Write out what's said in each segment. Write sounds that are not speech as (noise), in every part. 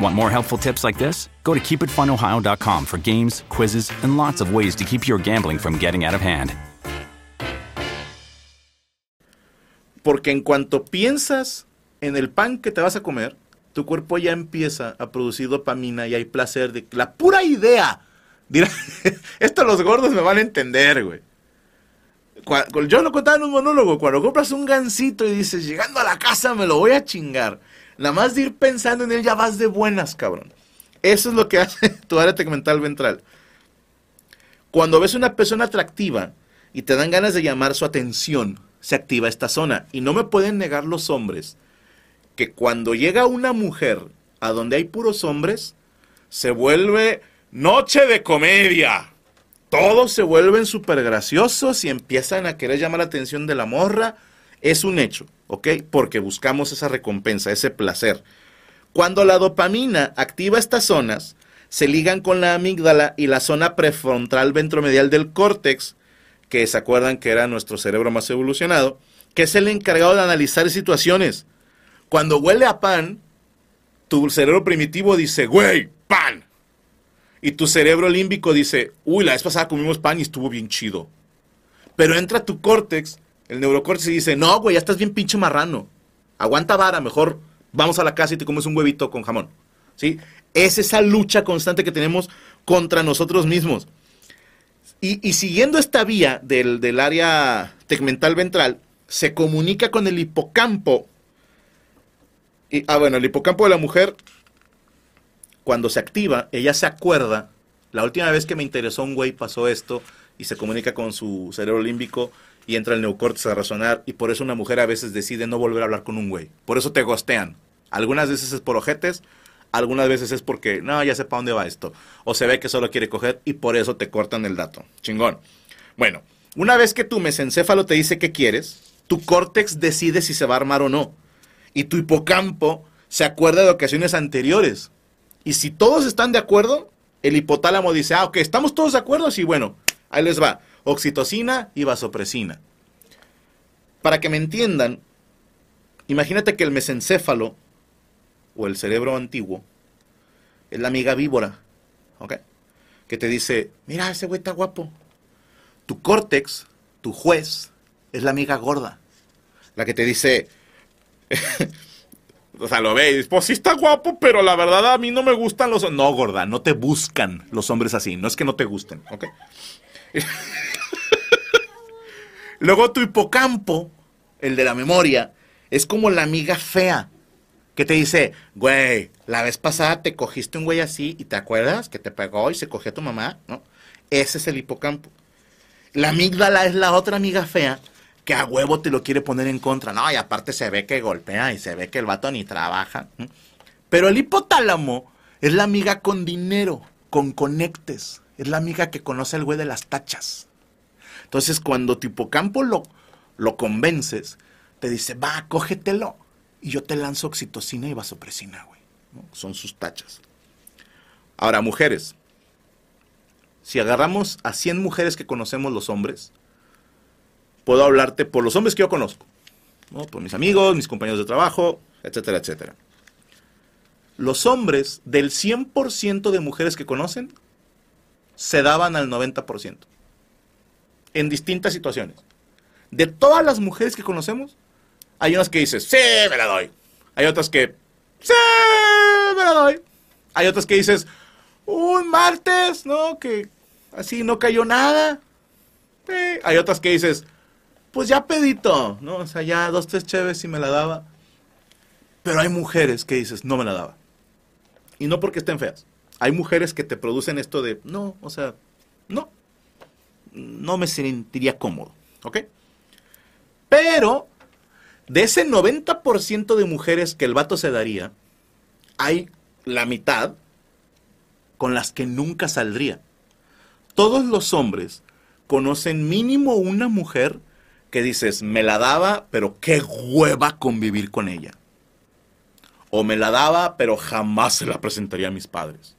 Want more helpful tips like this? Go to keepitfunohio.com for games, quizzes, and lots of ways to keep your gambling from getting out of hand. Porque en cuanto piensas en el pan que te vas a comer, tu cuerpo ya empieza a producir dopamina y hay placer de la pura idea. Dirá, (laughs) esto los gordos me van a entender, güey. Yo lo contaba en un monólogo, cuando compras un gansito y dices, llegando a la casa me lo voy a chingar. Nada más de ir pensando en él ya vas de buenas, cabrón. Eso es lo que (laughs) hace tu área tegmental ventral. Cuando ves una persona atractiva y te dan ganas de llamar su atención, se activa esta zona. Y no me pueden negar los hombres que cuando llega una mujer a donde hay puros hombres, se vuelve noche de comedia. Todos se vuelven súper graciosos y empiezan a querer llamar la atención de la morra. Es un hecho, ¿ok? Porque buscamos esa recompensa, ese placer. Cuando la dopamina activa estas zonas, se ligan con la amígdala y la zona prefrontal ventromedial del córtex, que se acuerdan que era nuestro cerebro más evolucionado, que es el encargado de analizar situaciones. Cuando huele a pan, tu cerebro primitivo dice, güey, pan. Y tu cerebro límbico dice, uy, la vez pasada comimos pan y estuvo bien chido. Pero entra tu córtex, el neurocórtex, y dice, no, güey, ya estás bien pinche marrano. Aguanta vara, mejor vamos a la casa y te comes un huevito con jamón. ¿Sí? Es esa lucha constante que tenemos contra nosotros mismos. Y, siguiendo esta vía del, del área tegmental ventral, se comunica con el hipocampo. Y, ah, bueno, el hipocampo de la mujer cuando se activa, ella se acuerda, la última vez que me interesó un güey pasó esto y se comunica con su cerebro límbico y entra el neocórtex a razonar y por eso una mujer a veces decide no volver a hablar con un güey. Por eso te gostean. Algunas veces es por ojetes, algunas veces es porque no, ya sé para dónde va esto. O se ve que solo quiere coger y por eso te cortan el dato. Chingón. Bueno, una vez que tu mesencéfalo te dice qué quieres, tu córtex decide si se va a armar o no. Y tu hipocampo se acuerda de ocasiones anteriores y si todos están de acuerdo, el hipotálamo dice, ah, ok, estamos todos de acuerdo, sí, bueno, ahí les va, oxitocina y vasopresina. Para que me entiendan, imagínate que el mesencéfalo, o el cerebro antiguo, es la amiga víbora, ¿ok? Que te dice, mira, ese güey está guapo. Tu córtex, tu juez, es la amiga gorda. La que te dice, (laughs) o sea, lo veis, pues sí está guapo, pero la verdad a mí no me gustan los... No, gorda, no te buscan los hombres así, no es que no te gusten, ¿ok? (laughs) Luego tu hipocampo, el de la memoria, es como la amiga fea que te dice, güey, la vez pasada te cogiste un güey así y te acuerdas que te pegó y se cogió a tu mamá, ¿no? Ese es el hipocampo. La amígdala es la otra amiga fea que a huevo te lo quiere poner en contra. No, y aparte se ve que golpea y se ve que el vato ni trabaja. Pero el hipotálamo es la amiga con dinero, con conectes. Es la amiga que conoce al güey de las tachas. Entonces, cuando tu hipocampo lo, lo convences, te dice, va, cógetelo. Y yo te lanzo oxitocina y vasopresina, güey. Son sus tachas. Ahora, mujeres. Si agarramos a 100 mujeres que conocemos los hombres, puedo hablarte por los hombres que yo conozco. ¿no? por mis amigos, mis compañeros de trabajo, etcétera, etcétera. Los hombres del 100% de mujeres que conocen se daban al 90%. En distintas situaciones. De todas las mujeres que conocemos, hay unas que dices, sí, me la doy. Hay otras que, sí, me la doy. Hay otras que dices, un martes, ¿no? Que así no cayó nada. Hay otras que dices, pues ya pedito, ¿no? O sea, ya dos, tres chéves y me la daba. Pero hay mujeres que dices, no me la daba. Y no porque estén feas. Hay mujeres que te producen esto de, no, o sea, no. No me sentiría cómodo, ¿ok? Pero de ese 90% de mujeres que el vato se daría, hay la mitad con las que nunca saldría. Todos los hombres conocen mínimo una mujer que dices, me la daba, pero qué hueva convivir con ella. O me la daba, pero jamás se la presentaría a mis padres.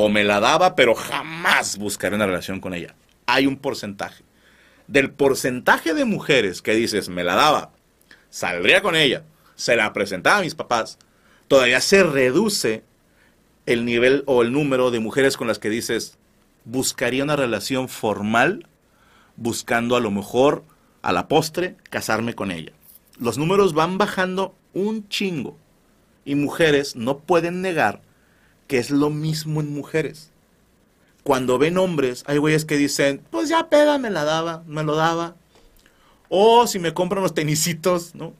O me la daba, pero jamás buscaré una relación con ella. Hay un porcentaje. Del porcentaje de mujeres que dices, me la daba, saldría con ella, se la presentaba a mis papás, todavía se reduce el nivel o el número de mujeres con las que dices, buscaría una relación formal, buscando a lo mejor a la postre casarme con ella. Los números van bajando un chingo. Y mujeres no pueden negar que es lo mismo en mujeres. Cuando ven hombres, hay güeyes que dicen, pues ya peda, me la daba, me lo daba. O si me compran unos tenisitos, ¿no?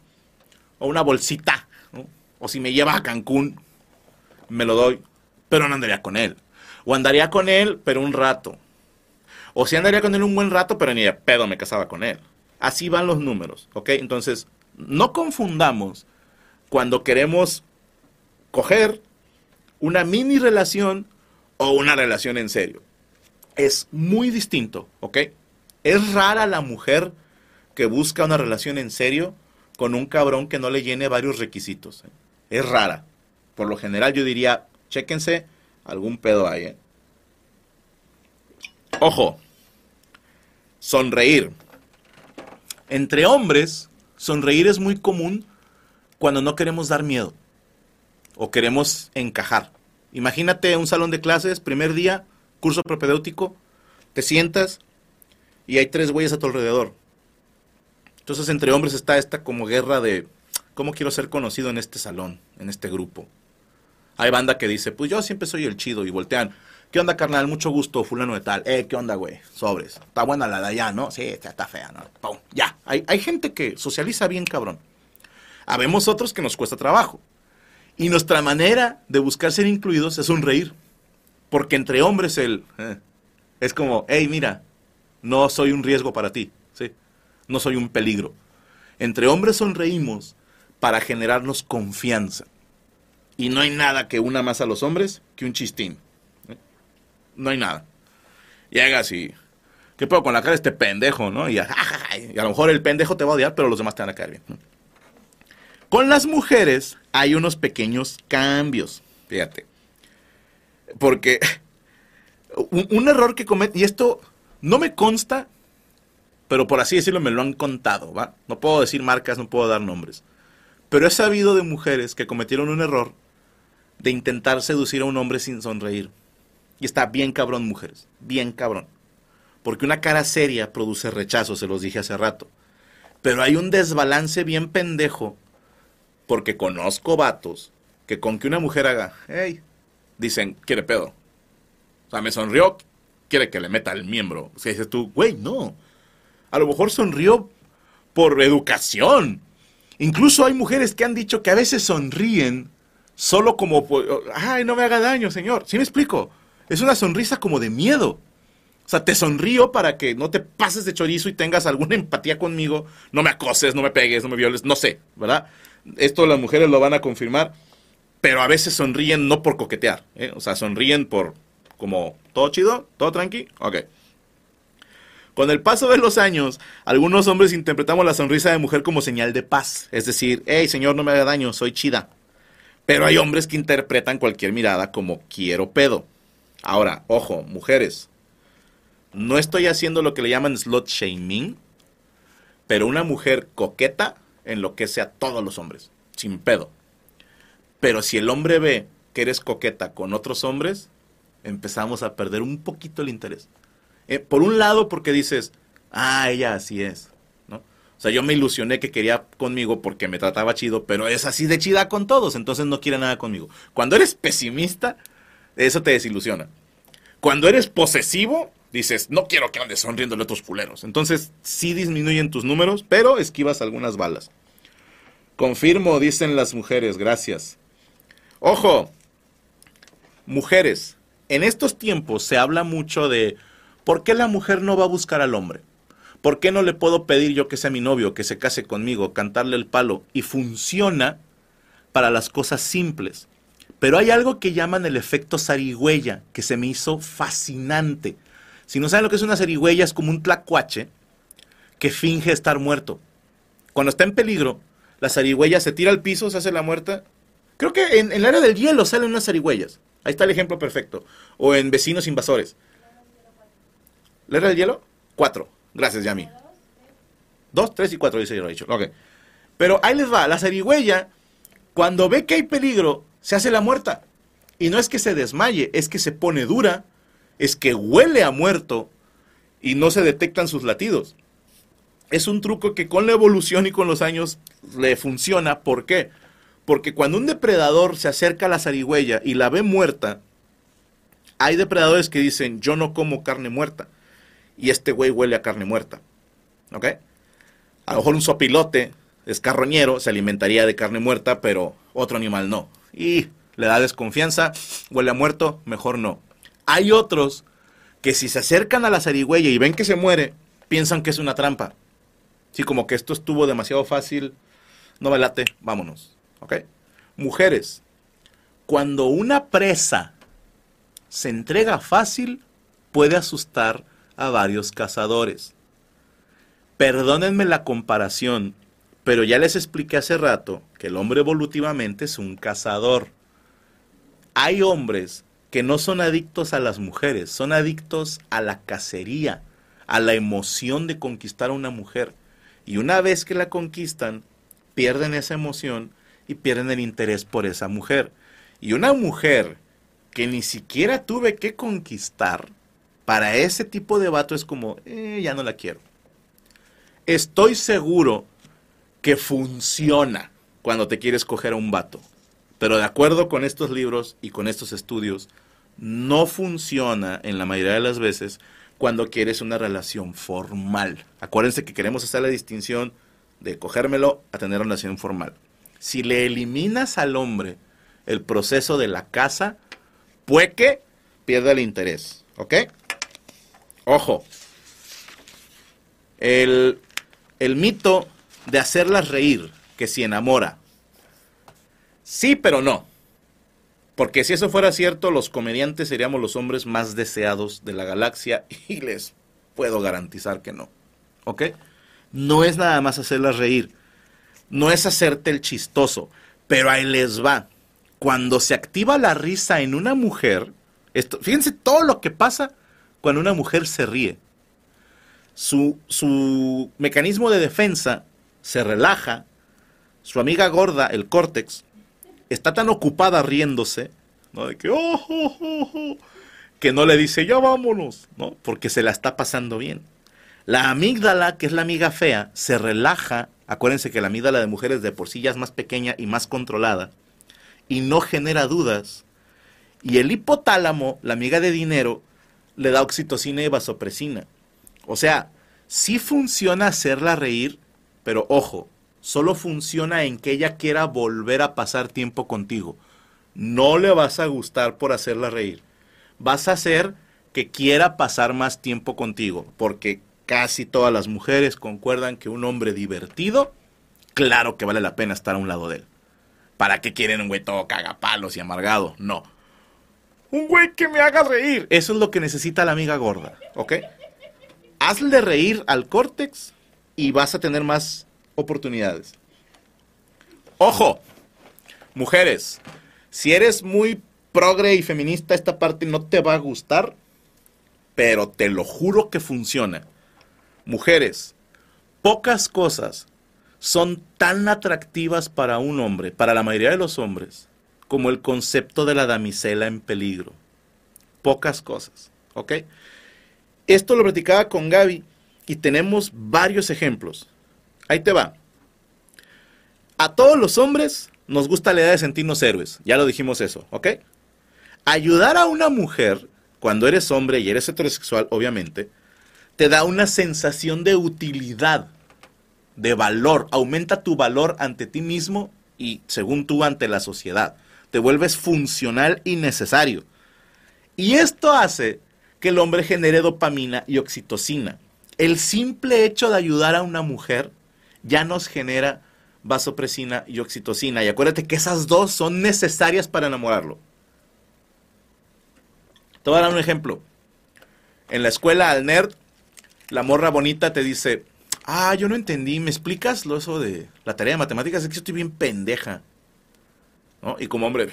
O una bolsita, ¿no? O si me lleva a Cancún, me lo doy. Pero no andaría con él. O andaría con él, pero un rato. O si andaría con él un buen rato, pero ni pedo me casaba con él. Así van los números, ¿ok? Entonces, no confundamos cuando queremos coger una mini relación o una relación en serio. Es muy distinto, ¿ok? Es rara la mujer que busca una relación en serio con un cabrón que no le llene varios requisitos. ¿eh? Es rara. Por lo general yo diría, chéquense, algún pedo ahí. ¿eh? Ojo, sonreír. Entre hombres, sonreír es muy común cuando no queremos dar miedo o queremos encajar. Imagínate un salón de clases, primer día, curso propedéutico, te sientas y hay tres güeyes a tu alrededor. Entonces entre hombres está esta como guerra de cómo quiero ser conocido en este salón, en este grupo. Hay banda que dice, pues yo siempre soy el chido y voltean. ¿Qué onda, carnal? Mucho gusto, fulano de tal. Eh, ¿qué onda, güey? Sobres. Está buena la de allá, ¿no? Sí, está, fea, ¿no? Pum, ya. Hay, hay gente que socializa bien, cabrón. Habemos otros que nos cuesta trabajo. Y nuestra manera de buscar ser incluidos es sonreír. Porque entre hombres el, eh, es como, hey, mira, no soy un riesgo para ti, ¿sí? No soy un peligro. Entre hombres sonreímos para generarnos confianza. Y no hay nada que una más a los hombres que un chistín no hay nada. Llegas y, ¿qué puedo con la cara de este pendejo, no? (laughs) Y, a lo mejor el pendejo te va a odiar, pero los demás te van a caer bien. Con las mujeres hay unos pequeños cambios, fíjate. Porque (laughs) un, error que comete, y esto no me consta, pero por así decirlo me lo han contado, ¿va? No puedo decir marcas, no puedo dar nombres. Pero he sabido de mujeres que cometieron un error de intentar seducir a un hombre sin sonreír. Y está bien cabrón, mujeres, bien cabrón. Porque una cara seria produce rechazo, se los dije hace rato. Pero hay un desbalance bien pendejo, porque conozco vatos que con que una mujer haga, hey, dicen, quiere pedo. O sea, me sonrió, quiere que le meta el miembro. O sea, dices tú, güey, no. A lo mejor sonrió por educación. Incluso hay mujeres que han dicho que a veces sonríen solo como, ay, no me haga daño, señor. ¿Sí me explico? es una sonrisa como de miedo. O sea, te sonrío para que no te pases de chorizo y tengas alguna empatía conmigo. No me acoses, no me pegues, no me violes, no sé, ¿verdad? Esto las mujeres lo van a confirmar. Pero a veces sonríen no por coquetear, ¿eh? O sea, sonríen por como, ¿todo chido? ¿Todo tranqui? Ok. Con el paso de los años, algunos hombres interpretamos la sonrisa de mujer como señal de paz. Es decir, hey, señor, no me haga daño, soy chida. Pero hay hombres que interpretan cualquier mirada como quiero pedo. Ahora, ojo, mujeres, no estoy haciendo lo que le llaman slot shaming, pero una mujer coqueta enloquece a todos los hombres, sin pedo. Pero si el hombre ve que eres coqueta con otros hombres, empezamos a perder un poquito el interés. Eh, por un lado, porque dices, ah, ella así es, ¿no? O sea, yo me ilusioné que quería conmigo porque me trataba chido, pero es así de chida con todos, entonces no quiere nada conmigo. Cuando eres pesimista, eso te desilusiona. Cuando eres posesivo, dices, no quiero que andes sonriéndole a otros culeros. Entonces, sí disminuyen tus números, pero esquivas algunas balas. Confirmo, dicen las mujeres, gracias. Ojo, mujeres, en estos tiempos se habla mucho de ¿por qué la mujer no va a buscar al hombre? ¿Por qué no le puedo pedir yo que sea mi novio, que se case conmigo, cantarle el palo? Y funciona para las cosas simples. Pero hay algo que llaman el efecto zarigüeya, que se me hizo fascinante. Si no saben lo que es una zarigüeya, es como un tlacuache que finge estar muerto. Cuando está en peligro, la zarigüeya se tira al piso, se hace la muerta. Creo que en, en el área del hielo salen unas zarigüeyas. Ahí está el ejemplo perfecto. O en vecinos invasores. ¿La era del hielo? Cuatro. Gracias, Yami. Dos, tres y cuatro, dice yo, dicho. Ok. Pero ahí les va. La zarigüeya, cuando ve que hay peligro, se hace la muerta. Y no es que se desmaye, es que se pone dura, es que huele a muerto y no se detectan sus latidos. Es un truco que con la evolución y con los años le funciona. ¿Por qué? Porque cuando un depredador se acerca a la zarigüeya y la ve muerta, hay depredadores que dicen, yo no como carne muerta. Y este güey huele a carne muerta. ¿Ok? A lo mejor un sopilote es carroñero, se alimentaría de carne muerta, pero otro animal no. Y le da desconfianza, huele a muerto, mejor no. Hay otros que si se acercan a la zarigüeya y ven que se muere, piensan que es una trampa. Sí, como que esto estuvo demasiado fácil, no me late, vámonos. ¿Ok? Mujeres, cuando una presa se entrega fácil, puede asustar a varios cazadores. Perdónenme la comparación, pero ya les expliqué hace rato que el hombre evolutivamente es un cazador. Hay hombres que no son adictos a las mujeres, son adictos a la cacería, a la emoción de conquistar a una mujer. Y una vez que la conquistan, pierden esa emoción y pierden el interés por esa mujer. Y una mujer que ni siquiera tuve que conquistar, para ese tipo de vato es como, eh, ya no la quiero. Estoy seguro que funciona cuando te quieres coger a un vato. Pero de acuerdo con estos libros y con estos estudios, no funciona en la mayoría de las veces cuando quieres una relación formal. Acuérdense que queremos hacer la distinción de cogérmelo a tener una relación formal. Si le eliminas al hombre el proceso de la casa, puede que pierda el interés. ¿Ok? Ojo. El, el mito de hacerlas reír, que si enamora. Sí, pero no. Porque si eso fuera cierto, los comediantes seríamos los hombres más deseados de la galaxia (laughs) y les puedo garantizar que no. ¿Ok? No es nada más hacerlas reír. No es hacerte el chistoso. Pero ahí les va. Cuando se activa la risa en una mujer, esto, fíjense todo lo que pasa cuando una mujer se ríe. Su, su mecanismo de defensa se relaja, su amiga gorda, el córtex, está tan ocupada riéndose, ¿no? De que, oh, oh, oh, oh", que no le dice, ya vámonos, ¿no? Porque se la está pasando bien. La amígdala, que es la amiga fea, se relaja. Acuérdense que la amígdala de mujeres de por sí ya es más pequeña y más controlada y no genera dudas. Y el hipotálamo, la amiga de dinero, le da oxitocina y vasopresina. O sea, sí funciona hacerla reír, pero ojo, solo funciona en que ella quiera volver a pasar tiempo contigo. No le vas a gustar por hacerla reír. Vas a hacer que quiera pasar más tiempo contigo, porque casi todas las mujeres concuerdan que un hombre divertido, claro que vale la pena estar a un lado de él. ¿Para qué quieren un güey todo cagapalos y amargado? No. Un güey que me haga reír. Eso es lo que necesita la amiga gorda, ¿ok? Hazle reír al córtex y vas a tener más oportunidades. Ojo, mujeres, si eres muy progre y feminista, esta parte no te va a gustar, pero te lo juro que funciona. Mujeres, pocas cosas son tan atractivas para un hombre, para la mayoría de los hombres, como el concepto de la damisela en peligro. Pocas cosas, ¿ok? Esto lo platicaba con Gaby y tenemos varios ejemplos. Ahí te va. A todos los hombres nos gusta la idea de sentirnos héroes, ya lo dijimos eso, ¿ok? Ayudar a una mujer, cuando eres hombre y eres heterosexual, obviamente, te da una sensación de utilidad, de valor, aumenta tu valor ante ti mismo y según tú ante la sociedad. Te vuelves funcional y necesario. Y esto hace que el hombre genere dopamina y oxitocina. El simple hecho de ayudar a una mujer ya nos genera vasopresina y oxitocina. Y acuérdate que esas dos son necesarias para enamorarlo. Te voy a dar un ejemplo. En la escuela al nerd la morra bonita te dice, ah, yo no entendí, ¿me explicas lo eso de la tarea de matemáticas? Es que yo estoy bien pendeja. Y como hombre,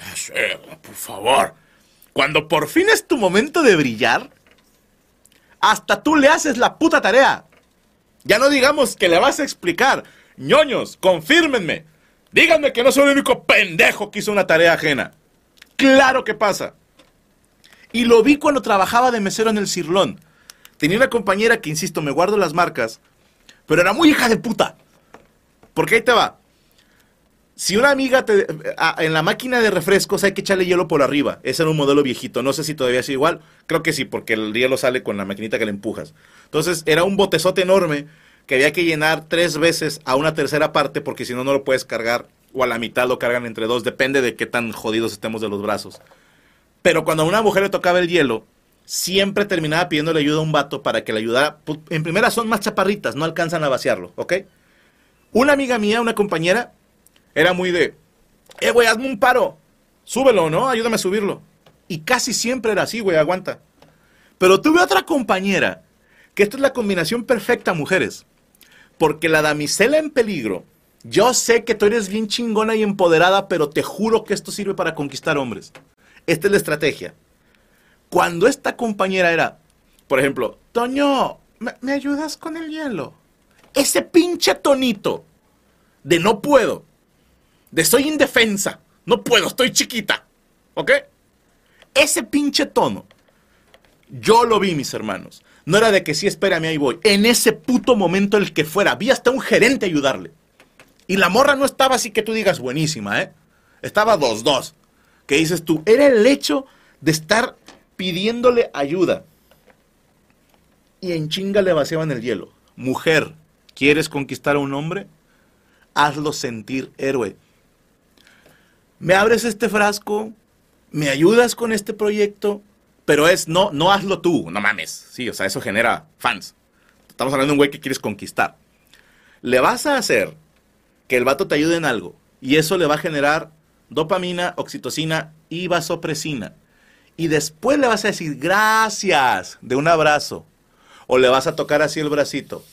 por favor, cuando por fin es tu momento de brillar, hasta tú le haces la puta tarea. Ya no digamos que le vas a explicar. ñoños, confírmenme. Díganme que no soy el único pendejo que hizo una tarea ajena. Claro que pasa. Y lo vi cuando trabajaba de mesero en el Cirlón. Tenía una compañera que, insisto, me guardo las marcas, pero era muy hija de puta. Porque ahí te va. Si una amiga te, en la máquina de refrescos hay que echarle hielo por arriba. Ese era un modelo viejito. No sé si todavía es igual. Creo que sí, porque el hielo sale con la maquinita que le empujas. Entonces era un botezote enorme que había que llenar tres veces a una tercera parte porque si no, no lo puedes cargar. O a la mitad lo cargan entre dos. Depende de qué tan jodidos estemos de los brazos. Pero cuando a una mujer le tocaba el hielo, siempre terminaba pidiéndole ayuda a un vato para que le ayudara. En primera son más chaparritas, no alcanzan a vaciarlo, ¿ok? Una amiga mía, una compañera, era muy de, eh, güey, hazme un paro, súbelo, ¿no? Ayúdame a subirlo. Y casi siempre era así, güey, aguanta. Pero tuve otra compañera, que esta es la combinación perfecta, mujeres. Porque la damisela en peligro, yo sé que tú eres bien chingona y empoderada, pero te juro que esto sirve para conquistar hombres. Esta es la estrategia cuando esta compañera era, por ejemplo, Toño, ¿me, ayudas con el hielo? Ese pinche tonito de no puedo, de soy indefensa, no puedo, estoy chiquita, ¿ok? Ese pinche tono, yo lo vi, mis hermanos. No era de que sí, espérame, ahí voy. En ese puto momento, el que fuera, vi hasta un gerente ayudarle. Y la morra no estaba así que tú digas buenísima, ¿eh? Estaba dos, dos. ¿Qué dices tú? Era el hecho de estar pidiéndole ayuda. Y en chinga le vaciaban el hielo. Mujer, ¿quieres conquistar a un hombre? Hazlo sentir héroe. ¿Me abres este frasco? ¿Me ayudas con este proyecto? Pero es, no, no hazlo tú, no mames. Sí, o sea, eso genera fans. Estamos hablando de un güey que quieres conquistar. Le vas a hacer que el vato te ayude en algo. Y eso le va a generar dopamina, oxitocina y vasopresina y después le vas a decir gracias de un abrazo. O le vas a tocar así el bracito.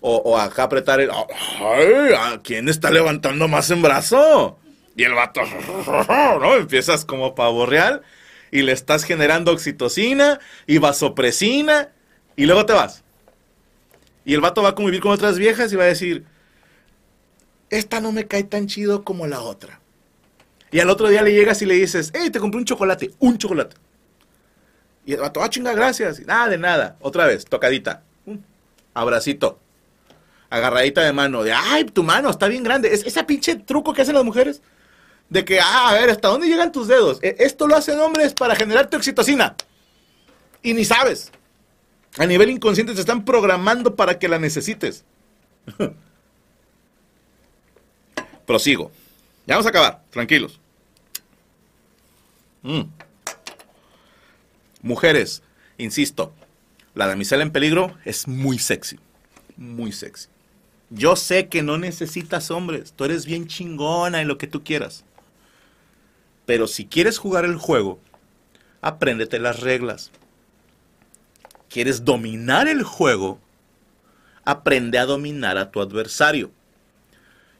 O, o acá apretar el... ¡Ay! ¿Quién está levantando más en brazo? Y el vato... (laughs) ¿no? Empiezas como pavo real y le estás generando oxitocina y vasopresina y luego te vas. Y el vato va a convivir con otras viejas y va a decir, esta no me cae tan chido como la otra. Y al otro día le llegas y le dices, hey, te compré un chocolate, un chocolate. Y el vato, ah, chinga, gracias. nada de nada. Otra vez, tocadita. abracito. Agarradita de mano. De, ay, tu mano está bien grande. Es ese pinche truco que hacen las mujeres. De que, ah, a ver, ¿hasta dónde llegan tus dedos? E, esto lo hacen hombres para generarte oxitocina. Y ni sabes. A nivel inconsciente te están programando para que la necesites. (laughs) Prosigo. Ya vamos a acabar, tranquilos. Mm. Mujeres, insisto, la damisela en peligro es muy sexy. Muy sexy. Yo sé que no necesitas hombres. Tú eres bien chingona en lo que tú quieras. Pero si quieres jugar el juego, apréndete las reglas. ¿Quieres dominar el juego? Aprende a dominar a tu adversario.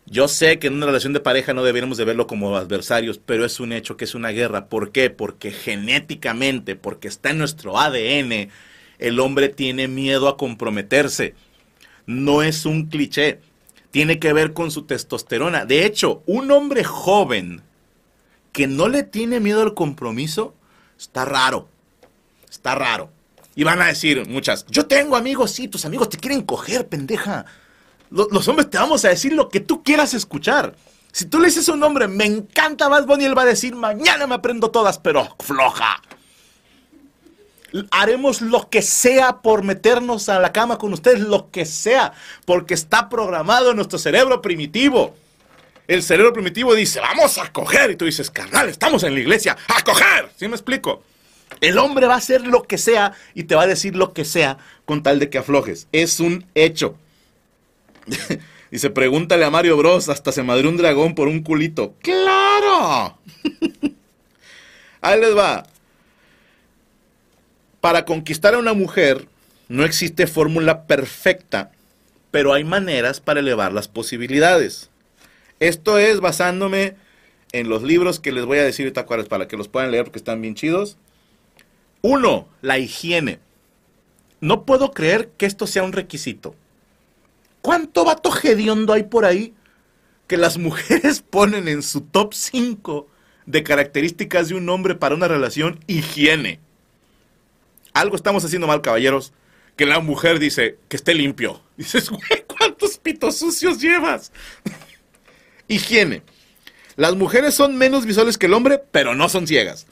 Yo sé que en una relación de pareja no deberíamos de verlo como adversarios, pero es un hecho que es una guerra. ¿Por qué? Porque genéticamente, porque está en nuestro ADN, el hombre tiene miedo a comprometerse. No es un cliché. tiene que ver con su testosterona. De hecho, un hombre joven que no le tiene miedo al compromiso, está raro. Está raro. Y van a decir muchas, yo tengo amigos, sí, tus amigos te quieren coger, pendeja. Los, hombres te vamos a decir lo que tú quieras escuchar. Si tú le dices a un hombre, me encanta Bad Bunny, él va a decir, mañana me aprendo todas, pero floja. Haremos lo que sea por meternos a la cama con ustedes, lo que sea, porque está programado en nuestro cerebro primitivo. El cerebro primitivo dice, vamos a coger. Y tú dices, carnal, estamos en la iglesia, a coger. ¿Sí me explico? El hombre va a hacer lo que sea y te va a decir lo que sea con tal de que aflojes. Es un hecho. (laughs) Dice, pregúntale a Mario Bros. Hasta se madrió un dragón por un culito. ¡Claro! (laughs) Ahí les va. Para conquistar a una mujer no existe fórmula perfecta, pero hay maneras para elevar las posibilidades. Esto es basándome en los libros que les voy a decir ahorita cuáles para que los puedan leer porque están bien chidos. Uno, la higiene. No puedo creer que esto sea un requisito. ¿Cuánto vato hediondo hay por ahí que las mujeres (laughs) ponen en su top 5 de características de un hombre para una relación higiene? Algo estamos haciendo mal, caballeros. Que la mujer dice que esté limpio. (laughs) Dices, güey, ¿cuántos pitos sucios llevas? (laughs) higiene. Las mujeres son menos visuales que el hombre, pero no son ciegas.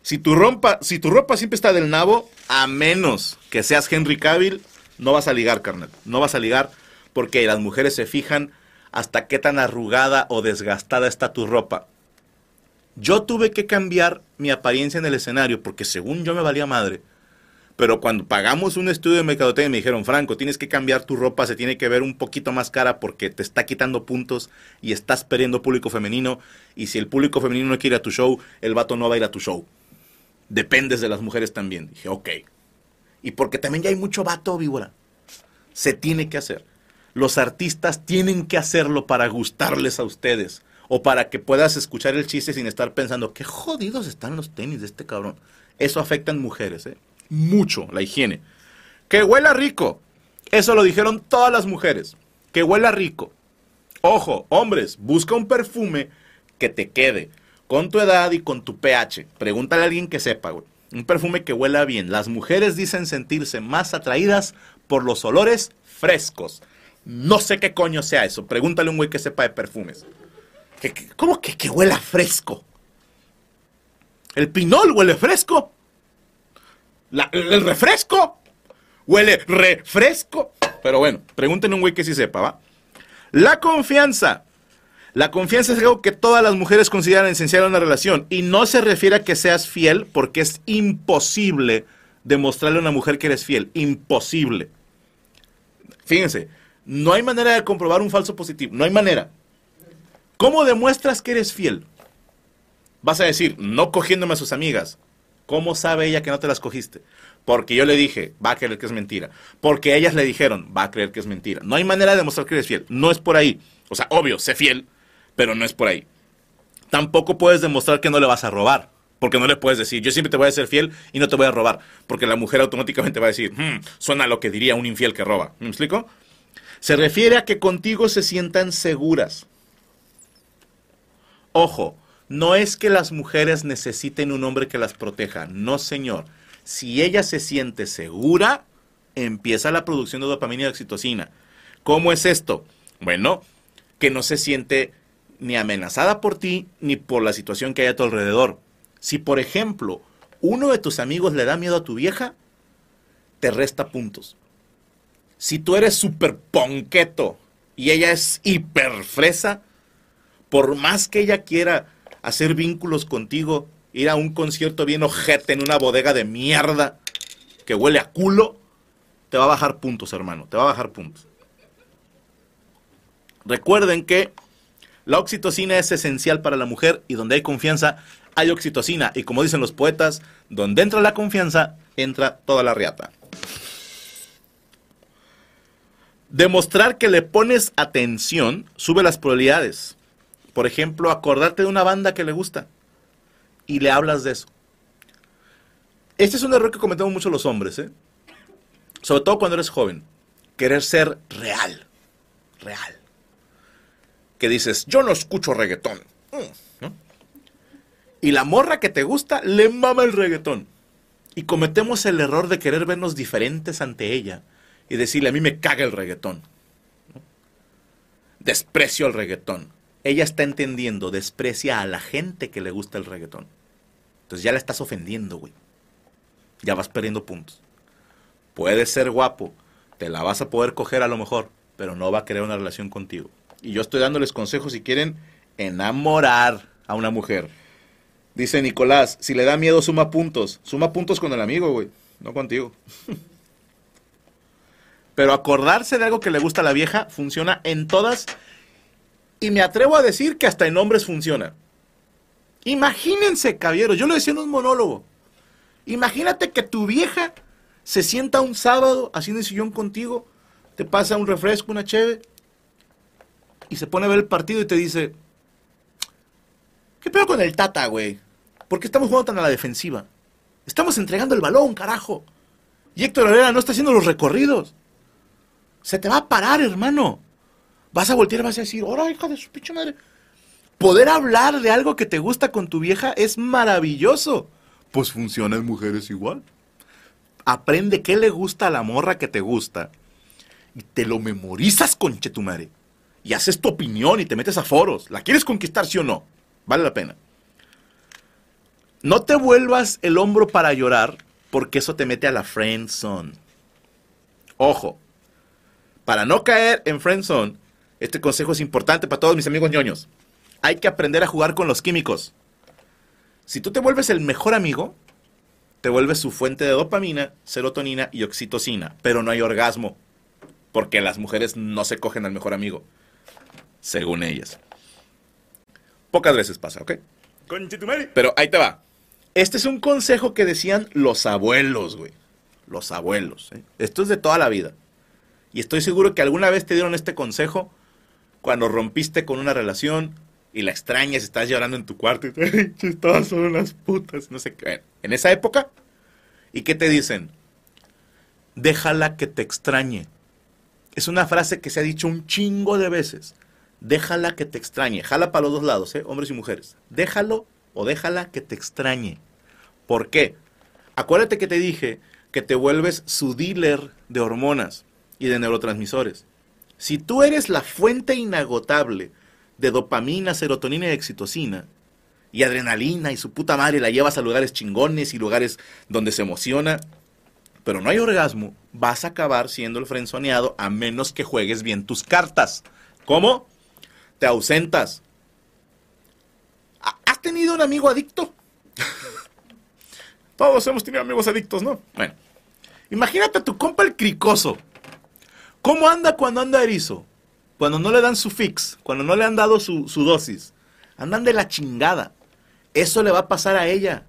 Si tu, ropa siempre está del nabo, a menos que seas Henry Cavill, no vas a ligar, carnal. No vas a ligar porque las mujeres se fijan hasta qué tan arrugada o desgastada está tu ropa. Yo tuve que cambiar mi apariencia en el escenario porque según yo me valía madre. Pero cuando pagamos un estudio de mercadotecnia me dijeron, Franco, tienes que cambiar tu ropa, se tiene que ver un poquito más cara porque te está quitando puntos y estás perdiendo público femenino. Y si el público femenino no quiere ir a tu show, el vato no va a ir a tu show. Dependes de las mujeres también. Dije, ok. Y porque también ya hay mucho vato, víbora. Se tiene que hacer los artistas tienen que hacerlo para gustarles a ustedes o para que puedas escuchar el chiste sin estar pensando, qué jodidos están los tenis de este cabrón. Eso afecta en mujeres, ¿eh? Mucho, la higiene. Que huela rico. Eso lo dijeron todas las mujeres. Que huela rico. Ojo, hombres, busca un perfume que te quede con tu edad y con tu pH. Pregúntale a alguien que sepa, güey. Un perfume que huela bien. Las mujeres dicen sentirse más atraídas por los olores frescos. No sé qué coño sea eso. Pregúntale a un güey que sepa de perfumes. cómo que, que huela fresco? ¿El pinol huele fresco? ¿El refresco? ¿Huele refresco? Pero bueno, pregúntenle a un güey que sí sepa, ¿va? La confianza. La confianza es algo que todas las mujeres consideran esencial en una relación. Y no se refiere a que seas fiel porque es imposible demostrarle a una mujer que eres fiel. Imposible. Fíjense, no hay manera de comprobar un falso positivo. No hay manera. ¿Cómo demuestras que eres fiel? Vas a decir, no cogiéndome a sus amigas. ¿Cómo sabe ella que no te las cogiste? Porque yo le dije, va a creer que es mentira. Porque ellas le dijeron, va a creer que es mentira. No hay manera de demostrar que eres fiel. No es por ahí. O sea, obvio, sé fiel, pero no es por ahí. Tampoco puedes demostrar que no le vas a robar. Porque no le puedes decir, yo siempre te voy a ser fiel y no te voy a robar. Porque la mujer automáticamente va a decir, hmm, suena lo que diría un infiel que roba. ¿Me explico? Se refiere a que contigo se sientan seguras. Ojo, no es que las mujeres necesiten un hombre que las proteja, no señor. Si ella se siente segura, empieza la producción de dopamina y oxitocina. ¿Cómo es esto? Bueno, que no se siente ni amenazada por ti ni por la situación que hay a tu alrededor. Si, por ejemplo, uno de tus amigos le da miedo a tu vieja, te resta puntos si tú eres súper ponqueto y ella es hiper fresa, por más que ella quiera hacer vínculos contigo, ir a un concierto bien ojete en una bodega de mierda que huele a culo, te va a bajar puntos, hermano, te va a bajar puntos. Recuerden que la oxitocina es esencial para la mujer y donde hay confianza hay oxitocina. Y como dicen los poetas, donde entra la confianza, entra toda la riata. Demostrar que le pones atención sube las probabilidades. Por ejemplo, acordarte de una banda que le gusta y le hablas de eso. Este es un error que cometemos mucho los hombres, ¿eh? sobre todo cuando eres joven. Querer ser real, real. que dices, yo no escucho reggaetón. Mm. Y la morra que te gusta le mama el reggaetón. Y cometemos el error de querer vernos diferentes ante ella y decirle, a mí me caga el reggaetón. Desprecio el reggaetón. Ella está entendiendo, desprecia a la gente que le gusta el reggaetón. Entonces ya la estás ofendiendo, güey. Ya vas perdiendo puntos. Puedes ser guapo, te la vas a poder coger a lo mejor, pero no va a crear una relación contigo. Y yo estoy dándoles consejos si quieren enamorar a una mujer. Dice Nicolás, si le da miedo suma puntos. Suma puntos con el amigo, güey, no contigo. (laughs) Pero acordarse de algo que le gusta a la vieja funciona en todas y me atrevo a decir que hasta en hombres funciona. Imagínense, caballeros, yo lo decía en un monólogo. Imagínate que tu vieja se sienta un sábado haciendo sillón contigo, te pasa un refresco, una cheve, y se pone a ver el partido y te dice, ¿qué pedo con el Tata, güey? ¿Por qué estamos jugando tan a la defensiva? Estamos entregando el balón, carajo. Y Héctor Herrera no está haciendo los recorridos. Se te va a parar, hermano. Vas a voltear y vas a decir, ¡Hora, hija de su pinche madre! Poder hablar de algo que te gusta con tu vieja es maravilloso. Pues funciona en mujeres igual. Aprende qué le gusta a la morra que te gusta. Y te lo memorizas, conchetumare. Y haces tu opinión y te metes a foros. ¿La quieres conquistar, sí o no? Vale la pena. No te vuelvas el hombro para llorar, porque eso te mete a la friend zone. Ojo, para no caer en friend zone, este consejo es importante para todos mis amigos ñoños. Hay que aprender a jugar con los químicos. Si tú te vuelves el mejor amigo, te vuelves su fuente de dopamina, serotonina y oxitocina, pero no hay orgasmo, porque las mujeres no se cogen al mejor amigo, según ellas. Pocas veces pasa, ¿ok? Pero ahí te va. Este es un consejo que decían los abuelos, güey. Los abuelos. ¿eh? Esto es de toda la vida. Y estoy seguro que alguna vez te dieron este consejo cuando rompiste con una relación y la extrañas, estás llorando en tu cuarto y te todas son unas putas, no sé qué. En esa época, ¿y qué te dicen? Déjala que te extrañe. Es una frase que se ha dicho un chingo de veces. Déjala que te extrañe. Jala para los dos lados, ¿eh? hombres y mujeres. Déjalo o déjala que te extrañe. ¿Por qué? Acuérdate que te dije que te vuelves su dealer de hormonas y de neurotransmisores. Si tú eres la fuente inagotable de dopamina, serotonina y oxitocina, y adrenalina y su puta madre la llevas a lugares chingones y lugares donde se emociona, pero no hay orgasmo, vas a acabar siendo el frenzoneado a menos que juegues bien tus cartas. ¿Cómo? Te ausentas. ¿Has tenido un amigo adicto? (laughs) Todos hemos tenido amigos adictos, ¿no? Bueno, imagínate a tu compa el cricoso. ¿Cómo anda cuando anda erizo? Cuando no le dan su fix, cuando no le han dado su, dosis. Andan de la chingada. Eso le va a pasar a ella.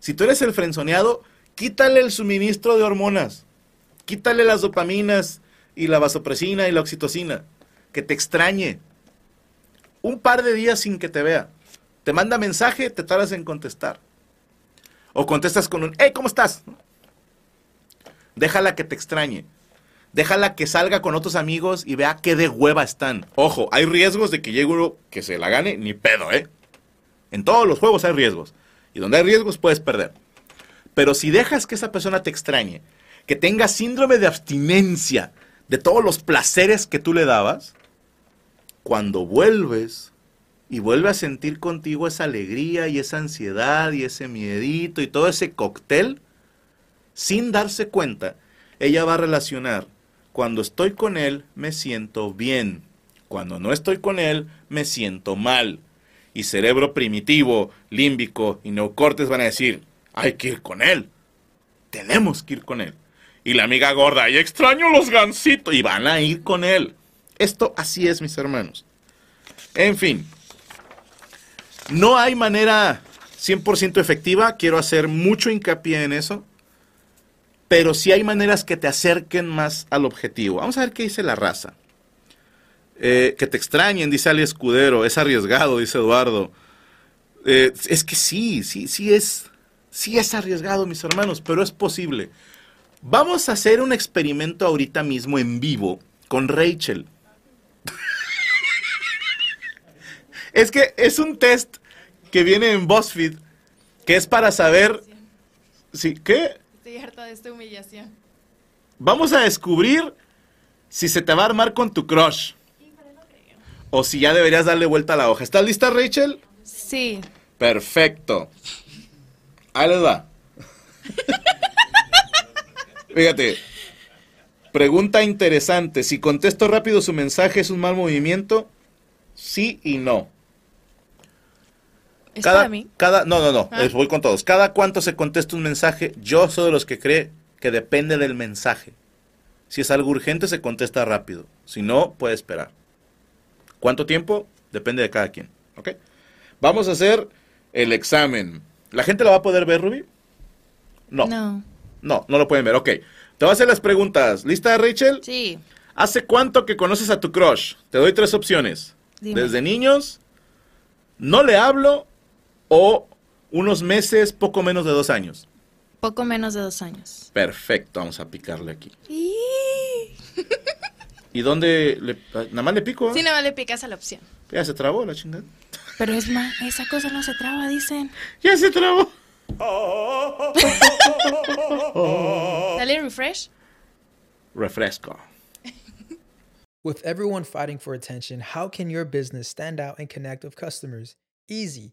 Si tú eres el frenzoneado, quítale el suministro de hormonas. Quítale las dopaminas y la vasopresina y la oxitocina. Que te extrañe. Un par de días sin que te vea. Te manda mensaje, te tardas en contestar. O contestas con un, hey, ¿cómo estás? Déjala que te extrañe. Déjala que salga con otros amigos y vea qué de hueva están. Ojo, hay riesgos de que llegue uno que se la gane, ni pedo, ¿eh? En todos los juegos hay riesgos. Y donde hay riesgos puedes perder. Pero si dejas que esa persona te extrañe, que tenga síndrome de abstinencia de todos los placeres que tú le dabas, cuando vuelves y vuelve a sentir contigo esa alegría y esa ansiedad y ese miedito y todo ese cóctel, sin darse cuenta, ella va a relacionar, cuando estoy con él me siento bien, cuando no estoy con él me siento mal. Y cerebro primitivo, límbico y neocortes van a decir, hay que ir con él, tenemos que ir con él. Y la amiga gorda, y extraño los gansitos, y van a ir con él. Esto así es, mis hermanos. En fin, no hay manera 100% efectiva, quiero hacer mucho hincapié en eso, pero sí hay maneras que te acerquen más al objetivo. Vamos a ver qué dice la raza. Eh, que te extrañen, dice Ali Escudero, es arriesgado, dice Eduardo. Eh, es que sí, sí, sí es, sí es arriesgado, mis hermanos, pero es posible. Vamos a hacer un experimento ahorita mismo en vivo con Rachel. (laughs) Es que es un test que viene en BuzzFeed que es para saber si qué Estoy harta de esta humillación. vamos a descubrir si se te va a armar con tu crush o si ya deberías darle vuelta a la hoja. ¿Estás lista, Rachel? Sí. Perfecto. Ahí les va. (laughs) Fíjate. Pregunta interesante. Si contesto rápido su mensaje, ¿es un mal movimiento? Sí y no. ¿Es cada, para mí? Cada, no, no, no. Ah. voy con todos. Cada cuánto se contesta un mensaje, yo soy de los que cree que depende del mensaje. Si es algo urgente, se contesta rápido. Si no, puede esperar. ¿Cuánto tiempo? Depende de cada quien. ¿Ok? Vamos a hacer el examen. ¿La gente lo va a poder ver, Ruby? No. No. No, no lo pueden ver. Ok. Te voy a hacer las preguntas. ¿Lista, Rachel? Sí. ¿Hace cuánto que conoces a tu crush? Te doy tres opciones. Dime. Desde niños, no le hablo o unos meses, poco menos de dos años. Poco menos de dos años. Perfecto, vamos a picarle aquí. ¿Y dónde? Le, nada más le pico. ¿eh? Sí, nada más le picas a la opción. Ya se trabó la chingada. Pero es más, esa cosa no se traba, dicen. Ya se trabó. Dale refresh. Refresco. With everyone fighting for attention, how can your business stand out and connect with customers? Easy.